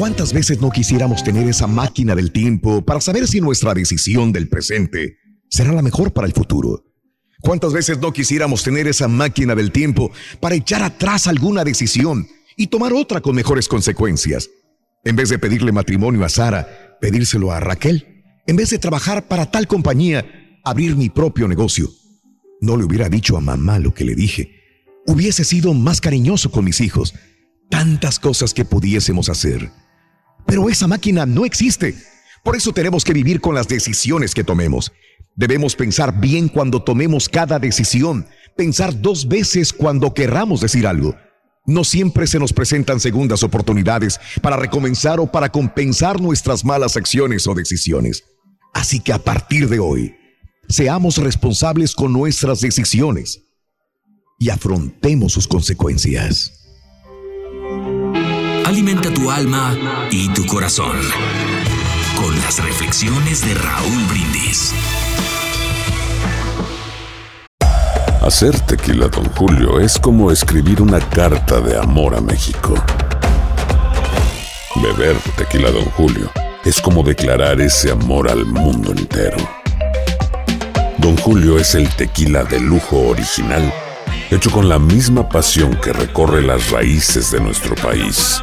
¿Cuántas veces no quisiéramos tener esa máquina del tiempo para saber si nuestra decisión del presente será la mejor para el futuro? ¿Cuántas veces no quisiéramos tener esa máquina del tiempo para echar atrás alguna decisión y tomar otra con mejores consecuencias? En vez de pedirle matrimonio a Sara, pedírselo a Raquel. En vez de trabajar para tal compañía, abrir mi propio negocio. No le hubiera dicho a mamá lo que le dije. Hubiese sido más cariñoso con mis hijos. Tantas cosas que pudiésemos hacer. Pero esa máquina no existe. Por eso tenemos que vivir con las decisiones que tomemos. Debemos pensar bien cuando tomemos cada decisión, pensar dos veces cuando querramos decir algo. No siempre se nos presentan segundas oportunidades para recomenzar o para compensar nuestras malas acciones o decisiones. Así que a partir de hoy, seamos responsables con nuestras decisiones y afrontemos sus consecuencias. Alimenta tu alma y tu corazón con las reflexiones de Raúl Brindis. Hacer tequila, don Julio, es como escribir una carta de amor a México. Beber tequila, don Julio, es como declarar ese amor al mundo entero. Don Julio es el tequila de lujo original hecho con la misma pasión que recorre las raíces de nuestro país.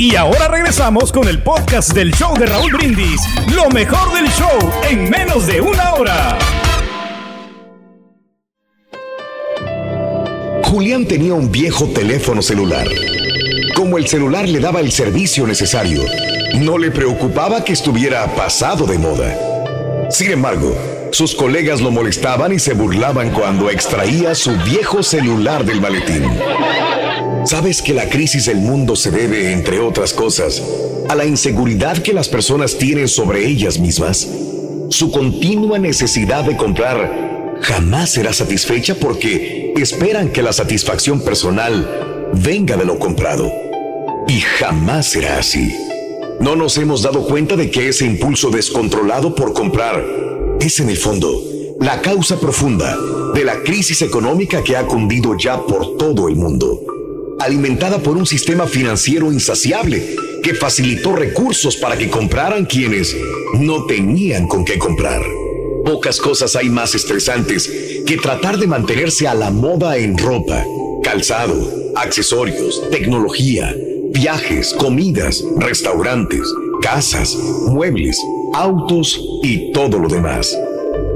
Y ahora regresamos con el podcast del show de Raúl Brindis. Lo mejor del show en menos de una hora. Julián tenía un viejo teléfono celular. Como el celular le daba el servicio necesario, no le preocupaba que estuviera pasado de moda. Sin embargo, sus colegas lo molestaban y se burlaban cuando extraía su viejo celular del maletín. ¿Sabes que la crisis del mundo se debe, entre otras cosas, a la inseguridad que las personas tienen sobre ellas mismas? Su continua necesidad de comprar jamás será satisfecha porque esperan que la satisfacción personal venga de lo comprado. Y jamás será así. No nos hemos dado cuenta de que ese impulso descontrolado por comprar es en el fondo la causa profunda de la crisis económica que ha cundido ya por todo el mundo alimentada por un sistema financiero insaciable que facilitó recursos para que compraran quienes no tenían con qué comprar. Pocas cosas hay más estresantes que tratar de mantenerse a la moda en ropa, calzado, accesorios, tecnología, viajes, comidas, restaurantes, casas, muebles, autos y todo lo demás.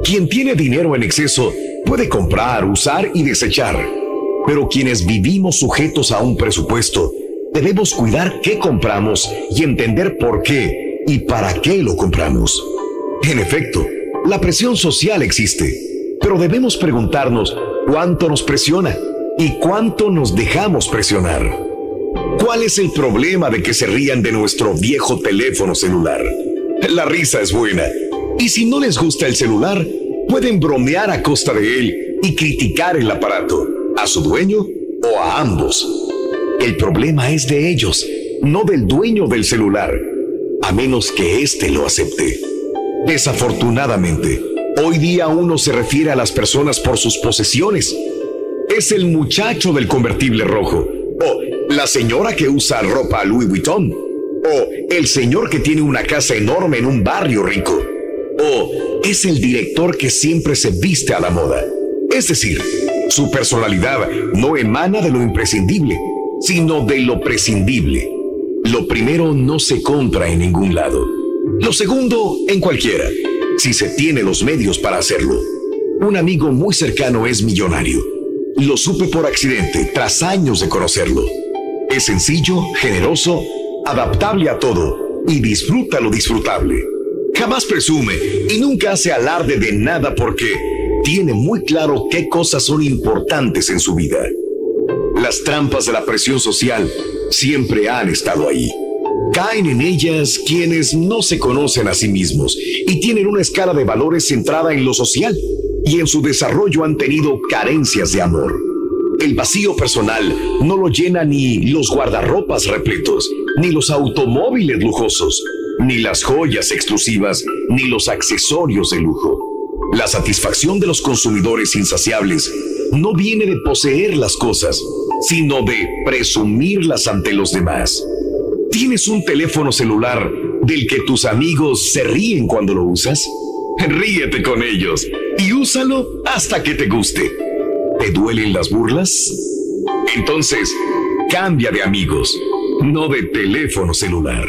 Quien tiene dinero en exceso puede comprar, usar y desechar pero quienes vivimos sujetos a un presupuesto, debemos cuidar qué compramos y entender por qué y para qué lo compramos. En efecto, la presión social existe, pero debemos preguntarnos cuánto nos presiona y cuánto nos dejamos presionar. ¿Cuál es el problema de que se rían de nuestro viejo teléfono celular? La risa es buena, y si no les gusta el celular, pueden bromear a costa de él y criticar el aparato a su dueño o a ambos. El problema es de ellos, no del dueño del celular, a menos que éste lo acepte. Desafortunadamente, Hoy día uno se refiere a las personas por sus posesiones. Es el muchacho del convertible rojo, o la señora que usa ropa Louis Vuitton, o el señor que tiene una casa enorme en un barrio rico, o es el director que siempre se viste a la moda. Es decir, su personalidad no emana de lo imprescindible, sino de lo prescindible. Lo primero no se compra en ningún lado. Lo segundo, en cualquiera, si se tiene los medios para hacerlo. Un amigo muy cercano es millonario. Lo supe por accidente tras años de conocerlo. Es sencillo, generoso, adaptable a todo y disfruta lo disfrutable. Jamás presume y nunca hace alarde de nada porque tiene muy claro qué cosas son importantes en su vida. Las trampas de la presión social siempre han estado ahí. Caen en ellas quienes no se conocen a sí mismos y tienen una escala de valores centrada en lo social y en su desarrollo han tenido carencias de amor. El vacío personal no lo llena ni los guardarropas repletos, ni los automóviles lujosos, ni las joyas exclusivas, ni los accesorios de lujo. La satisfacción de los consumidores insaciables no viene de poseer las cosas, sino de presumirlas ante los demás. ¿Tienes un teléfono celular del que tus amigos se ríen cuando lo usas? Ríete con ellos y úsalo hasta que te guste. ¿Te duelen las burlas? Entonces, cambia de amigos, no de teléfono celular.